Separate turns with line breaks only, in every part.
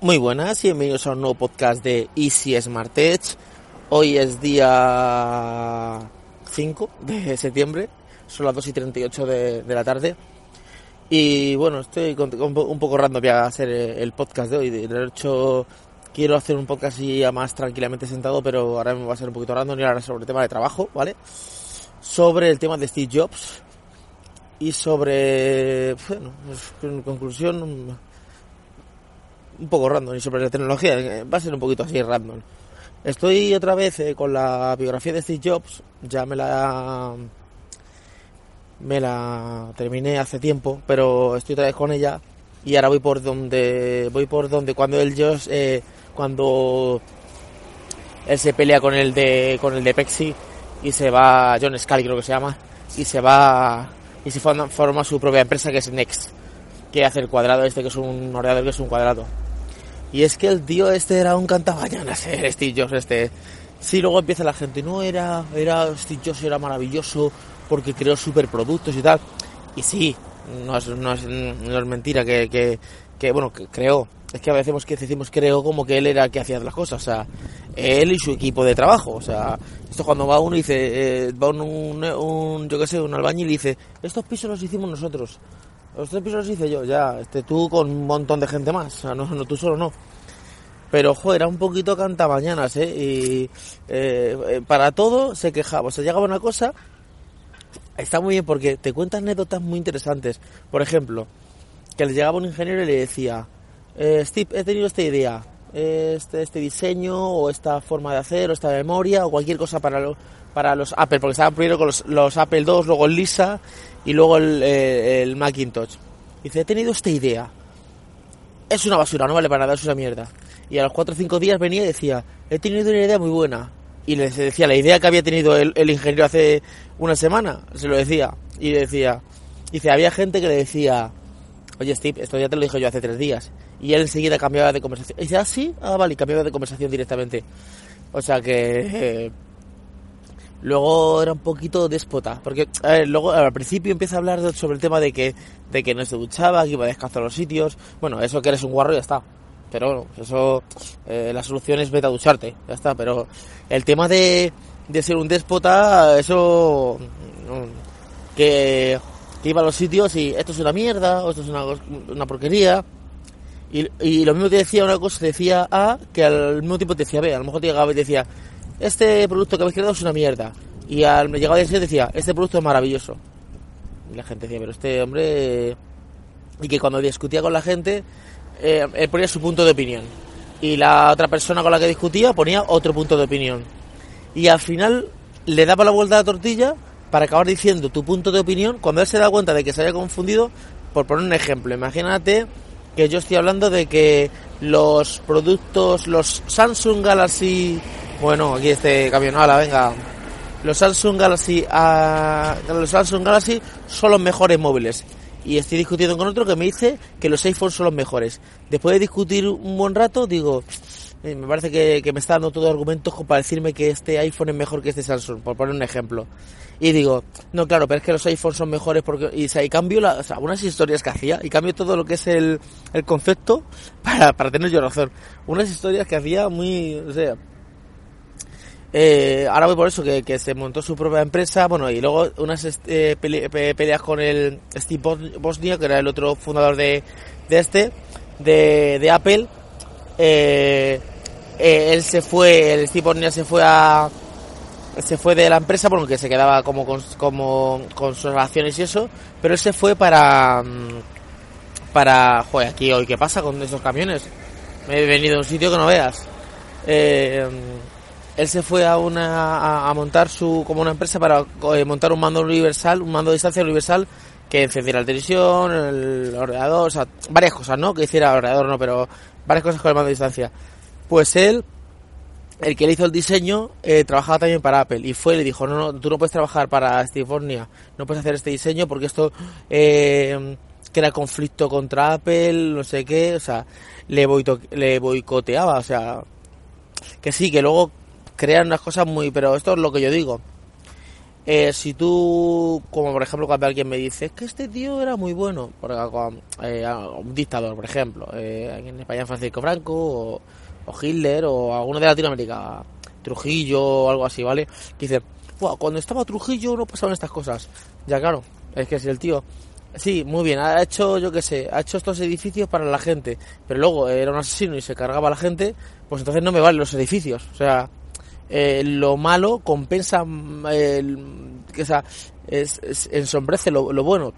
Muy buenas y bienvenidos a un nuevo podcast de Easy Smart Edge. Hoy es día 5 de septiembre, son las 2 y 38 de, de la tarde. Y bueno, estoy un poco random ya a hacer el podcast de hoy. De hecho, quiero hacer un podcast ya más tranquilamente sentado, pero ahora me va a ser un poquito random y ahora sobre el tema de trabajo, ¿vale? Sobre el tema de Steve Jobs y sobre, bueno, en conclusión, un, poco random y sobre la tecnología, eh, va a ser un poquito así random. Estoy otra vez eh, con la biografía de Steve Jobs, ya me la me la terminé hace tiempo, pero estoy otra vez con ella y ahora voy por donde voy por donde cuando él Jobs eh, cuando él se pelea con el de con el de Pepsi y se va John Scully creo que se llama y se va y se forma, forma su propia empresa que es Next que hace el cuadrado este que es un ordenador que es un cuadrado y es que el tío este era un cantabañanas eh, Steve Jobs este. Sí luego empieza la gente no era era Steve era maravilloso porque creó superproductos y tal y sí no es, no es, mentira que, que, bueno que creó. Es que a veces que decimos creó como que él era que hacía las cosas o sea él y su equipo de trabajo o sea esto cuando va uno y dice eh, va un, un, un, yo qué sé un albañil y dice estos pisos los hicimos nosotros los tres pisos los hice yo ya este tú con un montón de gente más o sea no, no tú solo no pero joder, era un poquito cantamañanas, ¿eh? Y eh, eh, para todo se quejaba. O sea, llegaba una cosa, está muy bien porque te cuenta anécdotas muy interesantes. Por ejemplo, que le llegaba un ingeniero y le decía, eh, Steve, he tenido esta idea, este, este diseño, o esta forma de hacer, o esta memoria, o cualquier cosa para, lo- para los Apple, porque estaban primero con los, Apple II, luego el Lisa y luego el, eh, el Macintosh. Dice, he tenido esta idea. Es una basura, no vale para nada, es una mierda. Y a los 4 o 5 días venía y decía, he tenido una idea muy buena. Y le decía la idea que había tenido el, el ingeniero hace una semana, se lo decía. Y decía, dice, había gente que le decía, oye Steve, esto ya te lo dije yo hace tres días. Y él enseguida cambiaba de conversación. Y dice, ah, sí, ah, vale, y cambiaba de conversación directamente. O sea que... eh, luego era un poquito déspota, porque a ver, luego al principio empieza a hablar sobre el tema de que de que no se duchaba, que iba descalzo a los sitios, bueno, eso que eres un guarro ya está, pero bueno, eso eh, la solución es vete a ducharte, ya está, pero el tema de, de ser un déspota, eso mm, que, que iba a los sitios y esto es una mierda, o esto es una, una porquería, y, y lo mismo te decía una cosa, decía A, que al mismo tiempo te decía B. A lo mejor te llegaba y te decía, este producto que habéis creado es una mierda. Y al me llegaba y decía, este producto es maravilloso. Y la gente decía, pero este hombre... Y que cuando discutía con la gente, eh, él ponía su punto de opinión. Y la otra persona con la que discutía ponía otro punto de opinión. Y al final le daba la vuelta a la tortilla para acabar diciendo tu punto de opinión cuando él se da cuenta de que se había confundido. Por poner un ejemplo, imagínate que yo estoy hablando de que los productos, los Samsung Galaxy, bueno, aquí este camión, ala, venga, los Samsung Galaxy, ah, los Samsung Galaxy son los mejores móviles. Y estoy discutiendo con otro que me dice que los iPhones son los mejores. Después de discutir un buen rato, digo, eh, me parece que, que me está dando todo argumentos para decirme que este iPhone es mejor que este Samsung, por poner un ejemplo. Y digo, no, claro, pero es que los iPhones son mejores porque... Y, o cambio la, o sea, unas historias que hacía y cambio todo lo que es el, el concepto para, para tener yo razón. Unas historias que hacía muy... O sea, eh, ahora voy por eso, que, que se montó su propia empresa, bueno, y luego unas este, pele- pe- peleas con el Steve Bos- Bosnia, que era el otro fundador de, de este, de, de Apple. Eh, eh, él se fue, el Steve se fue a, se fue de la empresa, bueno, que se quedaba como con, sus relaciones y eso, pero él se fue para, mm, para, joder, aquí hoy, ¿qué pasa con esos camiones? Me he venido a un sitio que no veas. Eh, él se fue a una a, a montar su como una empresa para eh, montar un mando universal, un mando de distancia universal que encendiera la televisión, el ordenador, o sea, varias cosas, ¿no? Que hiciera el ordenador, no, pero varias cosas con el mando de distancia. Pues él, el que le hizo el diseño, eh, trabajaba también para Apple y fue y le dijo, no, no, tú no puedes trabajar para Stifornia, no puedes hacer este diseño porque esto eh, crea conflicto contra Apple, no sé qué, o sea, le, boito- le boicoteaba, o sea, que sí, que luego crean unas cosas muy, pero esto es lo que yo digo. Eh, si tú, como por ejemplo cuando alguien me dice, es que este tío era muy bueno, por, eh, un dictador, por ejemplo, eh, en España Francisco Franco, o, Hitler, o alguno de Latinoamérica, Trujillo, o algo así, ¿vale? Que dice, cuando estaba Trujillo no pasaban estas cosas. Ya claro, es que si el tío Sí, muy bien, ha hecho, yo qué sé, ha hecho estos edificios para la gente, pero luego era un asesino y se cargaba la gente, pues entonces no me valen los edificios. O sea, eh, lo malo compensa, mm, el, que, o sea, es, ensombrece lo, bueno.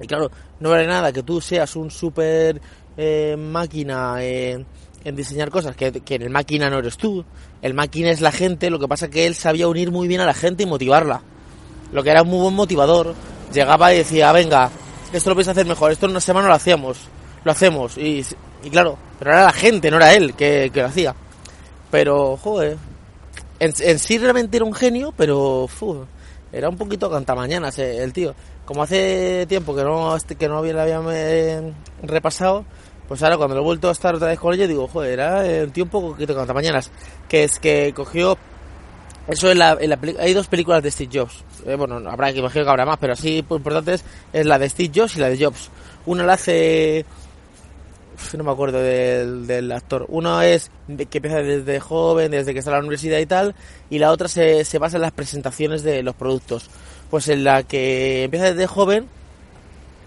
Y claro, no vale nada que tú seas un super eh, máquina en diseñar cosas, que, que el máquina no eres tú, el máquina es la gente, lo que pasa que él sabía unir muy bien a la gente y motivarla. Lo que era un muy buen motivador, llegaba y decía, venga, esto lo vais a hacer mejor, esto en una semana lo hacíamos, lo hacemos. Y, claro, pero era la gente, no era él que, que lo hacía. Pero, joder, en, sí realmente era un genio, pero era un poquito cantamañanas el tío. Como hace tiempo que no que no había, eh, repasado, pues ahora cuando lo he vuelto a estar otra vez con ella digo, joder, era un tío un poquito cantamañanas. Que es que cogió... Eso en la, hay dos películas de Steve Jobs. Eh, bueno, habrá que imagino que habrá más, pero así importantes es la de Steve Jobs y la de Jobs. Una la hace no me acuerdo del, actor. Uno es que empieza desde joven, desde que está en la universidad y tal, y la otra se, se basa en las presentaciones de los productos. Pues en la que empieza desde joven,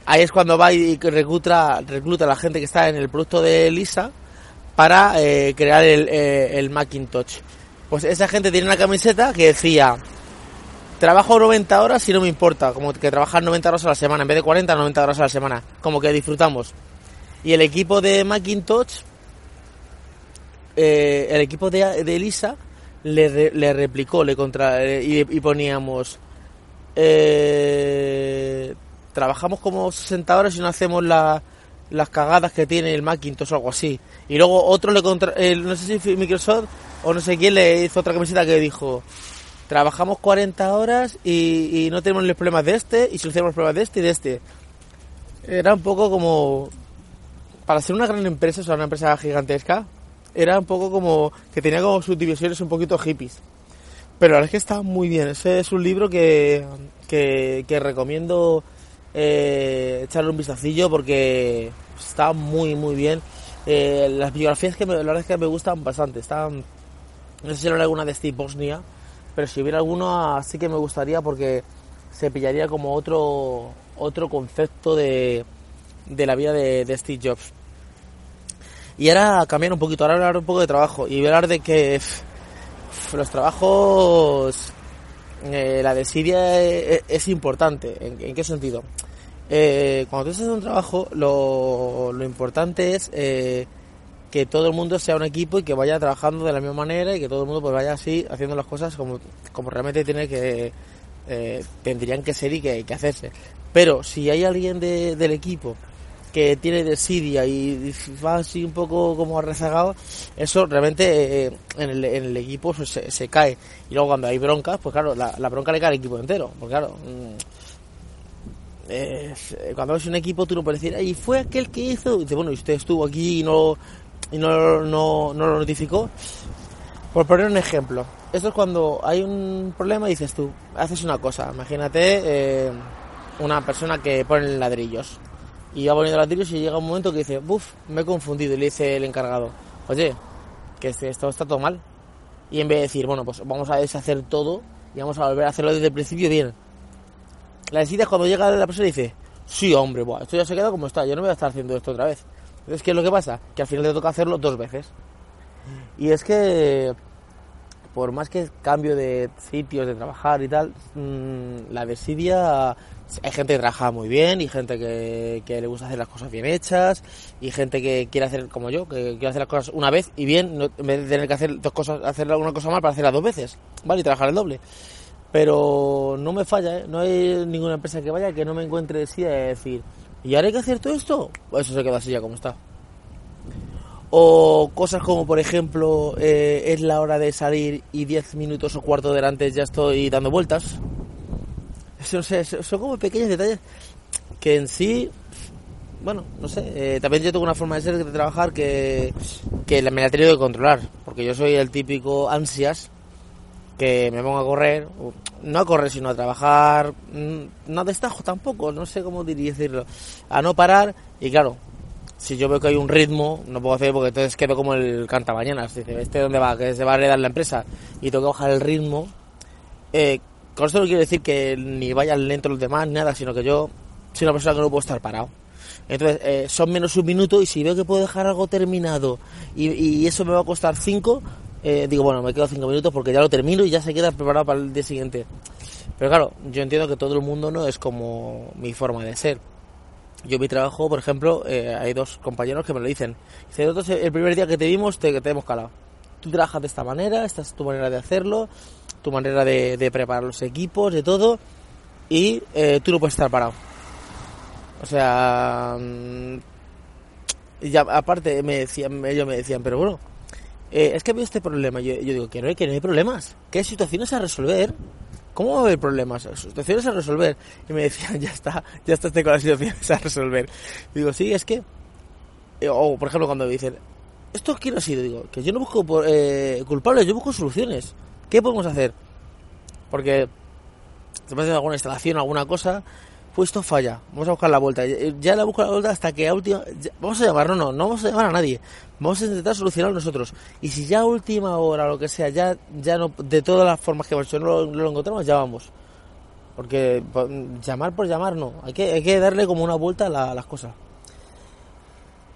ahí es cuando va y recluta, recluta a la gente que está en el producto de Lisa para eh, crear el, eh, el Macintosh. Pues esa gente tiene una camiseta que decía, trabajo 90 horas y no me importa, como que trabajar 90 horas a la semana, en vez de 40, 90 horas a la semana, como que disfrutamos. Y el equipo de Macintosh, eh, el equipo de, de Elisa, le, le, replicó, le contra eh, y, poníamos eh, trabajamos como 60 horas y no hacemos la, las cagadas que tiene el Macintosh o algo así. Y luego otro le contra, no sé si Microsoft o no sé quién le hizo otra camiseta que dijo trabajamos 40 horas y, y no tenemos los problemas de este y solucionamos los problemas de este y de este. Era un poco como para ser una gran empresa, o sea, una empresa gigantesca, era un poco como que tenía como subdivisiones un poquito hippies. Pero la verdad es que está muy bien. Ese es un libro que, que, recomiendo eh, echarle un vistacillo porque está muy, muy bien. Eh, las biografías que la verdad es que me gustan bastante. Están, no sé si era alguna de Steve Bosnia, pero si hubiera alguno sí que me gustaría porque se pillaría como otro, otro concepto de, de la vida de Steve Jobs. Y ahora cambiar un poquito, ahora hablar un poco de trabajo y hablar de que los trabajos, eh, la desidia es, es importante. ¿En, qué sentido? Eh, cuando tú estás en un trabajo, lo, lo importante es eh, que todo el mundo sea un equipo y que vaya trabajando de la misma manera y que todo el mundo pues vaya así haciendo las cosas como, como realmente tiene que tendrían que ser y que, que hacerse. Pero si hay alguien de, del equipo que tiene desidia y va así un poco como rezagado, eso realmente eh, en, el, en, el, equipo se, se, cae. Y luego cuando hay broncas, pues claro, la, bronca le cae al equipo entero. Porque claro, mm, eh, cuando ves un equipo tú no puedes decir, y fue aquel que hizo, y dice, bueno, y usted estuvo aquí y no, y no, no, no lo notificó. Por poner un ejemplo, esto es cuando hay un problema y dices tú, haces una cosa, imagínate eh, una persona que pone ladrillos y va poniendo ladrillos y llega un momento que dice, buf, me he confundido. Y le dice el encargado, oye, que este, esto está todo mal. Y en vez de decir, bueno, pues vamos a deshacer todo y vamos a volver a hacerlo desde el principio bien. La decida es cuando llega la persona y dice, sí, hombre, buah, esto ya se queda como está, yo no voy a estar haciendo esto otra vez. Entonces, ¿qué es lo que pasa? Que al final te toca hacerlo dos veces. Y es que, por más que cambio de sitios, de trabajar y tal, mmm, la desidia hay gente que trabaja muy bien y gente que, le gusta hacer las cosas bien hechas y gente que quiere hacer como yo, que quiere hacer las cosas una vez y bien, en vez de tener que hacer dos cosas, hacer una cosa mal para hacerlas dos veces, ¿vale? Y trabajar el doble. Pero no me falla, ¿eh? No hay ninguna empresa que vaya que no me encuentre así de decir, ¿y ahora hay que hacer todo esto? Pues eso se queda así ya como está. O cosas como, por ejemplo, eh, es la hora de salir y diez minutos o cuarto delante ya estoy dando vueltas. No sé, son como pequeños detalles que en sí, bueno, no sé, eh, también yo tengo una forma de ser, de trabajar que, que me la he tenido que controlar, porque yo soy el típico ansias que me pongo a correr, no a correr sino a trabajar, mm, no a destajo tampoco, no sé cómo diría decirlo, a no parar y claro, si yo veo que hay un ritmo, no puedo hacer porque entonces quedo como el canta mañana, dice, ¿este dónde va? Que se va a heredar la empresa y tengo que bajar el ritmo. Eh, con esto no quiero decir que ni vayan lento los demás, nada, sino que yo soy una persona que no puedo estar parado. Entonces, eh, son menos un minuto y si veo que puedo dejar algo terminado y, y eso me va a costar cinco, eh, digo, bueno, me quedo cinco minutos porque ya lo termino y ya se queda preparado para el día siguiente. Pero claro, yo entiendo que todo el mundo no es como mi forma de ser. Yo mi trabajo, por ejemplo, eh, hay dos compañeros que me lo dicen. Dice, nosotros el primer día que te vimos te, te hemos calado. Tú trabajas de esta manera, esta es tu manera de hacerlo, tu manera de, preparar los equipos, de todo, y eh, tú no puedes estar parado. O sea, mm, ya aparte me decían, ellos me decían, pero bueno, eh, es que veo este problema. Yo, digo que no, hay, que no hay problemas, que hay situaciones a resolver. ¿Cómo va a haber problemas? Situaciones a resolver. Y me decían, ya está, ya está con las situaciones a resolver. digo, sí, es que. Eh, o por ejemplo, cuando me dicen, ¿esto quién ha sido? Digo, que yo no busco eh, culpables, yo busco soluciones. ¿Qué podemos hacer? Porque puede hacer alguna instalación, alguna cosa, pues esto falla, vamos a buscar la vuelta. Ya la busco la vuelta hasta que a última. vamos a llamar, no, no, no vamos a llamar a nadie. Vamos a intentar solucionarlo nosotros. Y si ya a última hora, lo que sea, ya, ya no, de todas las formas que hemos hecho, no lo, encontramos, ya vamos. Porque llamar por llamar no, hay que, hay que darle como una vuelta a, las cosas.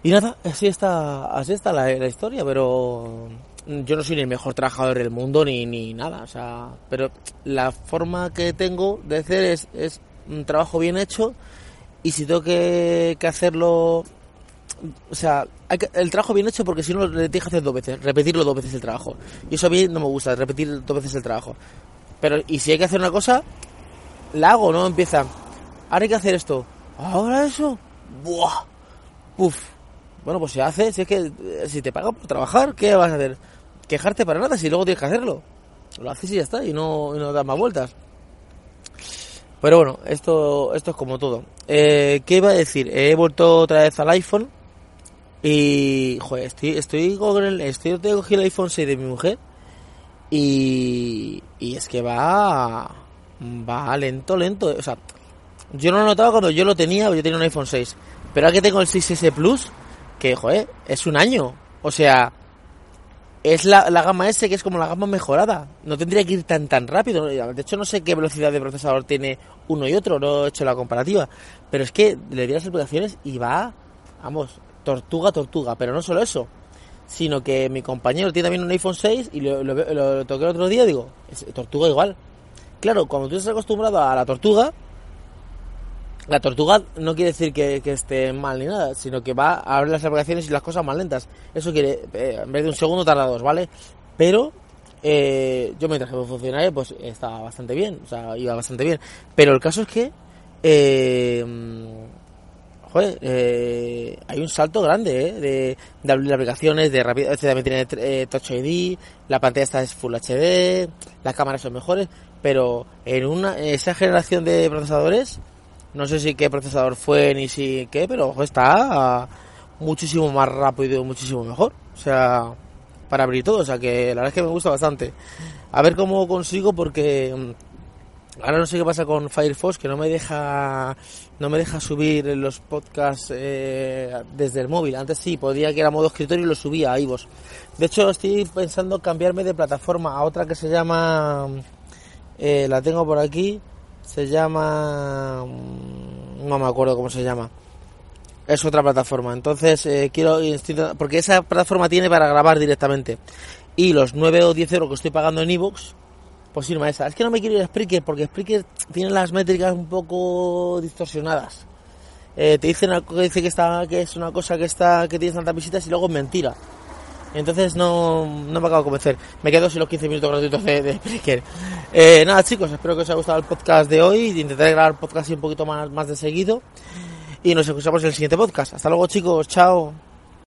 Y nada, así está, así está la, la historia, pero yo no soy ni el mejor trabajador del mundo ni, ni nada, o sea, pero la forma que tengo de hacer es un trabajo bien hecho y si tengo que, hacerlo o sea, el trabajo bien hecho porque si no le tienes que hacer dos veces, repetirlo dos veces el trabajo. Y eso a mí no me gusta, repetir dos veces el trabajo. Pero, y si hay que hacer una cosa, la hago, no empieza. Ahora hay que hacer esto. Ahora eso. Buah. Uf. Bueno, pues se hace, si es que si te pagan por trabajar, ¿qué vas a hacer? Quejarte para nada si luego tienes que hacerlo. Lo haces y ya está, y no, y no das más vueltas. Pero bueno, esto, esto es como todo. Eh, ¿Qué iba a decir? He vuelto otra vez al iPhone. Y, joder, estoy, estoy con el, estoy, tengo el iPhone 6 de mi mujer. Y, y es que va, va lento, lento. O sea, yo no lo notaba cuando yo lo tenía, yo tenía un iPhone 6. Pero ahora que tengo el 6S Plus, que, joder, es un año. O sea, es la, gama S que es como la gama mejorada. No tendría que ir tan tan rápido. De hecho, no sé qué velocidad de procesador tiene uno y otro, no he hecho la comparativa. Pero es que le di las explicaciones y va, vamos, tortuga, tortuga. Pero no solo eso, sino que mi compañero tiene también un iPhone 6 y lo, lo toqué el otro día digo, es tortuga igual. Claro, cuando tú estás acostumbrado a la tortuga, la tortuga no quiere decir que, esté mal ni nada, sino que va a abrir las aplicaciones y las cosas más lentas. Eso quiere, eh, en vez de un segundo tarda dos, ¿vale? Pero eh, yo mientras que funcionario pues estaba bastante bien, o sea, iba bastante bien. Pero el caso es que, eh, joder, eh, hay un salto grande ¿eh? de, de abrir aplicaciones, de rapidez, este también tiene Touch ID, la pantalla está es Full HD, las cámaras son mejores, pero en una esa generación de procesadores no sé si qué procesador fue ni si qué, pero está muchísimo más rápido muchísimo mejor. O sea, para abrir todo. O sea, que la verdad es que me gusta bastante. A ver cómo consigo porque mm, ahora no sé qué pasa con Firefox que no me deja no me deja subir los podcasts eh, desde el móvil antes sí podía que era modo escritorio y lo subía a iVoox de hecho estoy pensando cambiarme de plataforma a otra que se llama eh, la tengo por aquí se llama mm, no me acuerdo cómo se llama. Es otra plataforma. Entonces eh, quiero porque esa plataforma tiene para grabar directamente. Y los 9 o 10 euros que estoy pagando en iVoox pues irme a esa. Es que no me quiero ir a Spreaker porque Spreaker tiene las métricas un poco distorsionadas. Eh, te dicen dice que está que es una cosa que está que tiene tantas visitas y luego es mentira entonces no, no me acabo de convencer. Me quedo sin los 15 minutos gratuitos de, de Spreaker. Eh, nada chicos, espero que os haya gustado el podcast de hoy. Intentaré grabar podcast un poquito más, más de seguido. Y nos escuchamos en el siguiente podcast. Hasta luego chicos, chao.